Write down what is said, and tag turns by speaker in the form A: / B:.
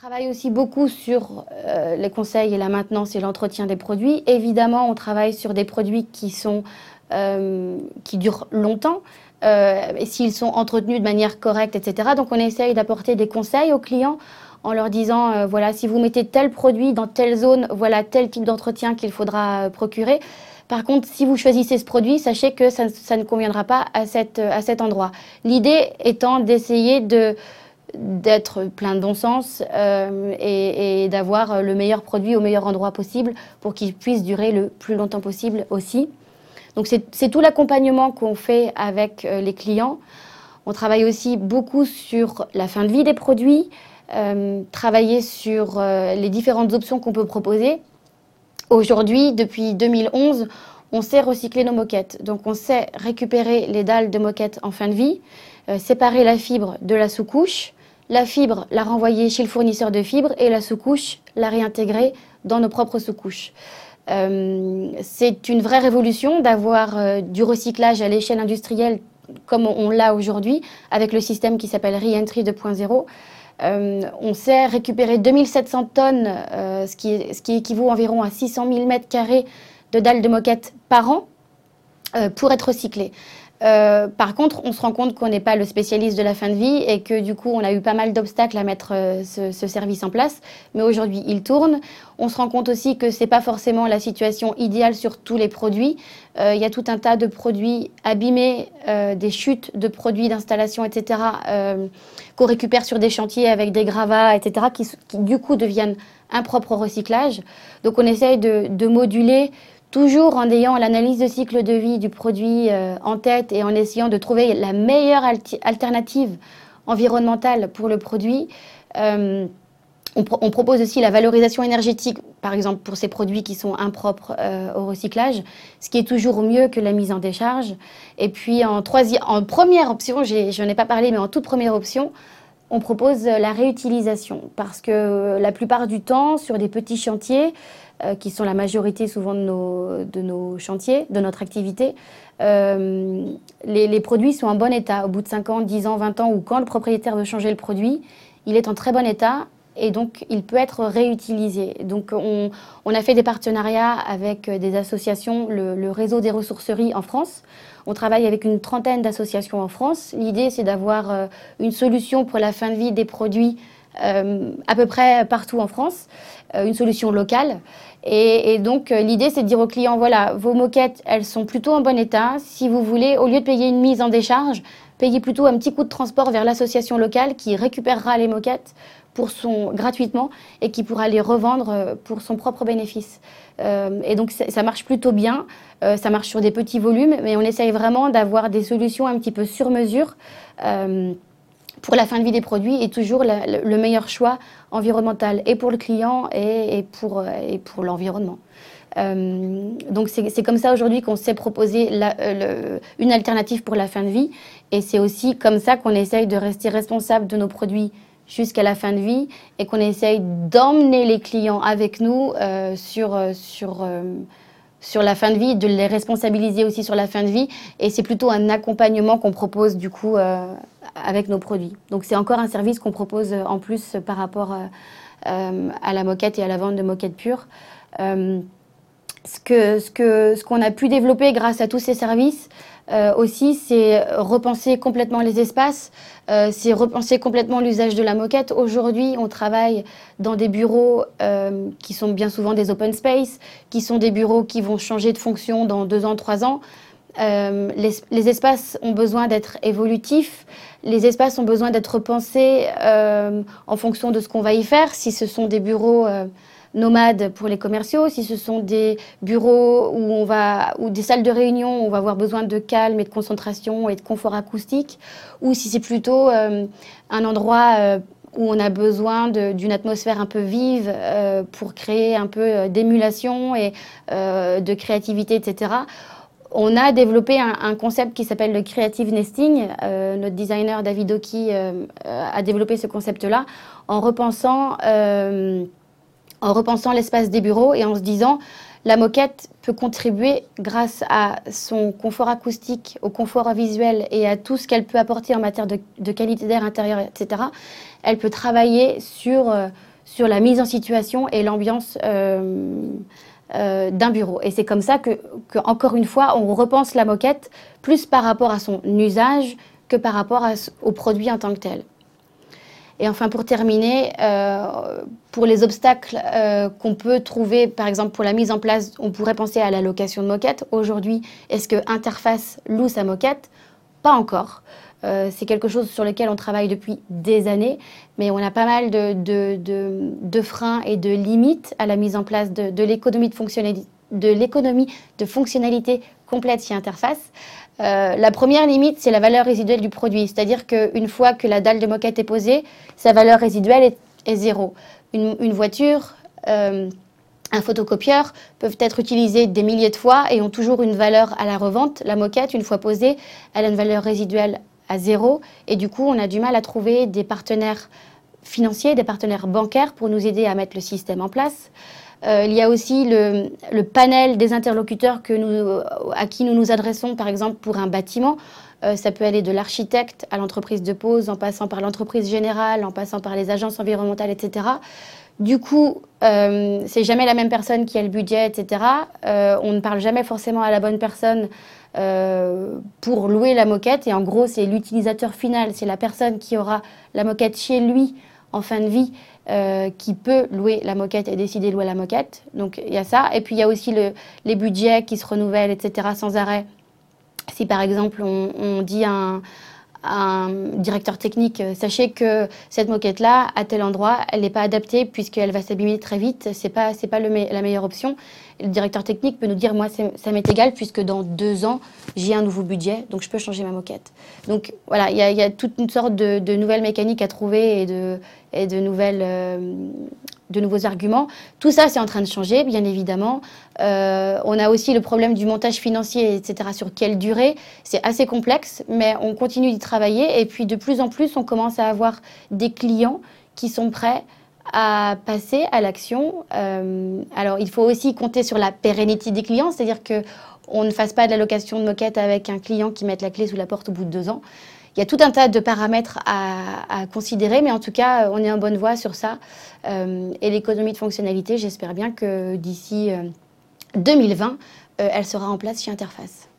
A: travaille aussi beaucoup sur les conseils et la maintenance et l'entretien des produits. Évidemment, on travaille sur des produits qui, sont, qui durent longtemps. et s'ils sont entretenus de manière correcte, etc. Donc on essaye d'apporter des conseils aux clients en leur disant, euh, voilà, si vous mettez tel produit dans telle zone, voilà tel type d'entretien qu'il faudra euh, procurer. Par contre, si vous choisissez ce produit, sachez que ça, ne conviendra pas à, cette, euh, à cet endroit. L'idée étant d'essayer de d'être plein de bon sens et, et d'avoir le meilleur produit au meilleur endroit possible pour qu'il puisse durer le plus longtemps possible aussi. Donc c'est tout l'accompagnement qu'on fait avec les clients. On travaille aussi beaucoup sur la fin de vie des produits, euh, travailler sur euh, les différentes options qu'on peut proposer. Aujourd'hui, depuis 2011, on sait recycler nos moquettes. Donc on sait récupérer les dalles de moquettes en fin de vie, euh, séparer la fibre de la sous-couche, la fibre la renvoyer chez le fournisseur de fibres et la sous-couche la réintégrer dans nos propres sous-couches. c'est une vraie révolution d'avoir du recyclage à l'échelle industrielle comme on, l'a aujourd'hui avec le système qui s'appelle Reentry 2.0. Euh, on sait récupérer 2700 tonnes, euh, ce, qui, ce, qui, équivaut environ à 600 000 mètres carrés de dalles de moquette par an euh, pour être recyclées. Euh, par contre, on se rend compte qu'on n'est pas le spécialiste de la fin de vie et que du coup, on a eu pas mal d'obstacles à mettre euh, ce, service en place. Mais aujourd'hui, il tourne. On se rend compte aussi que c'est pas forcément la situation idéale sur tous les produits. Euh, il y a tout un tas de produits abîmés, des chutes de produits d'installation, etc., qu'on récupère sur des chantiers avec des gravats, etc., qui, du coup deviennent impropres au recyclage. Donc, on essaye de, de moduler toujours en ayant l'analyse de cycle de vie du produit euh, en tête et en essayant de trouver la meilleure alternative environnementale pour le produit. Euh, on, propose aussi la valorisation énergétique, par exemple pour ces produits qui sont impropres euh, au recyclage, ce qui est toujours mieux que la mise en décharge. Et puis en, en première option, je n'en ai pas parlé, mais en toute première option, on propose la réutilisation parce que la plupart du temps, sur des petits chantiers, euh, qui sont la majorité souvent de nos, de nos chantiers, de notre activité, euh, les, produits sont en bon état. Au bout de 5 ans, 10 ans, 20 ans, ou quand le propriétaire veut changer le produit, il est en très bon état et donc il peut être réutilisé. Donc on, on a fait des partenariats avec des associations, le, le, réseau des ressourceries en France. On travaille avec une trentaine d'associations en France. L'idée, c'est d'avoir euh, une solution pour la fin de vie des produits euh, à peu près partout en France, euh, une solution locale. Et, donc euh, l'idée c'est de dire aux clients, voilà, vos moquettes, elles sont plutôt en bon état. Si vous voulez, au lieu de payer une mise en décharge, payez plutôt un petit coup de transport vers l'association locale qui récupérera les moquettes pour son, gratuitement et qui pourra les revendre pour son propre bénéfice. et donc ça marche plutôt bien, ça marche sur des petits volumes, mais on essaye vraiment d'avoir des solutions un petit peu sur mesure pour la fin de vie des produits est toujours le meilleur choix environnemental et pour le client et, pour, et pour l'environnement. Euh, donc c'est comme ça aujourd'hui qu'on sait proposer euh, une alternative pour la fin de vie et c'est aussi comme ça qu'on essaye de rester responsable de nos produits jusqu'à la fin de vie et qu'on essaye d'emmener les clients avec nous euh, sur, sur sur la fin de vie, de les responsabiliser aussi sur la fin de vie. Et c'est plutôt un accompagnement qu'on propose du coup euh, avec nos produits. Donc c'est encore un service qu'on propose en plus par rapport euh, à la moquette et à la vente de moquettes pures. Ce qu'on que, ce qu'on a pu développer grâce à tous ces services, euh, aussi, c'est repenser complètement les espaces, euh, c'est repenser complètement l'usage de la moquette. Aujourd'hui, on travaille dans des bureaux euh, qui sont bien souvent des open space, qui sont des bureaux qui vont changer de fonction dans deux ans, trois ans. Les, espaces ont besoin d'être évolutifs, les espaces ont besoin d'être repensés en fonction de ce qu'on va y faire. Si ce sont des bureaux nomades pour les commerciaux, si ce sont des bureaux où on va, ou des salles de réunion où on va avoir besoin de calme et de concentration et de confort acoustique, ou si c'est plutôt euh, un endroit euh, où on a besoin d'une atmosphère un peu vive euh, pour créer un peu d'émulation et de créativité, etc. On a développé un, concept qui s'appelle le creative nesting. notre designer David Oki a développé ce concept-là en repensant en repensant l'espace des bureaux et en se disant la moquette peut contribuer grâce à son confort acoustique, au confort visuel et à tout ce qu'elle peut apporter en matière de, qualité d'air intérieur, etc. Elle peut travailler sur euh, sur la mise en situation et l'ambiance d'un bureau. Et c'est comme ça que, encore une fois, on repense la moquette plus par rapport à son usage que par rapport au produit en tant que tel. Et enfin, pour terminer, euh, pour les obstacles euh, qu'on peut trouver, par exemple pour la mise en place, on pourrait penser à la location de moquette. Aujourd'hui, est-ce que Interface loue sa moquette? Pas encore. Euh, c'est quelque chose sur lequel on travaille depuis des années, mais on a pas mal de, freins et de limites à la mise en place de, l'économie de, fonctionnalité, de l'économie de fonctionnalité complète chez Interface. Euh, la première limite, c'est la valeur résiduelle du produit. C'est-à-dire qu'une fois que la dalle de moquette est posée, sa valeur résiduelle est, zéro. Une, voiture, euh, un photocopieur peuvent être utilisés des milliers de fois et ont toujours une valeur à la revente. La moquette, une fois posée, elle a une valeur résiduelle à zéro. Et du coup, on a du mal à trouver des partenaires financiers, des partenaires bancaires pour nous aider à mettre le système en place. Euh, il y a aussi le, panel des interlocuteurs à qui nous nous adressons, par exemple pour un bâtiment. Euh, ça peut aller de l'architecte à l'entreprise de pose, en passant par l'entreprise générale, en passant par les agences environnementales, etc. Du coup, euh, c'est jamais la même personne qui a le budget, etc. On ne parle jamais forcément à la bonne personne pour louer la moquette. Et en gros, c'est l'utilisateur final, c'est la personne qui aura la moquette chez lui en fin de vie euh, qui peut louer la moquette et décider de louer la moquette. Donc il y a ça. Et puis il y a aussi le, les budgets qui se renouvellent, etc. sans arrêt. Si par exemple on, dit un, un, directeur technique, euh, sachez que cette moquette-là, à tel endroit, elle n'est pas adaptée puisqu'elle va s'abîmer très vite, c'est pas, c'est pas la meilleure option. le directeur technique peut nous dire, moi ça m'est égal puisque dans deux ans, j'ai un nouveau budget, donc je peux changer ma moquette. Donc voilà, il y, a toute une sorte de, de nouvelles mécaniques à trouver et de, et de, nouvelles, euh, de nouveaux arguments. Tout ça, c'est en train de changer, bien évidemment. Euh, on a aussi le problème du montage financier, etc. Sur quelle durée C'est assez complexe, mais on continue d'y travailler. Et puis, de plus en plus, on commence à avoir des clients qui sont prêts à passer à l'action. Euh, alors, il faut aussi compter sur la pérennité des clients, c'est-à-dire que on ne fasse pas de la location de moquette avec un client qui mette la clé sous la porte au bout de deux ans il y a tout un tas de paramètres à, considérer, mais en tout cas, on est en bonne voie sur ça. Euh, et l'économie de fonctionnalité, j'espère bien que d'ici 2020, euh, euh, elle sera en place chez Interface.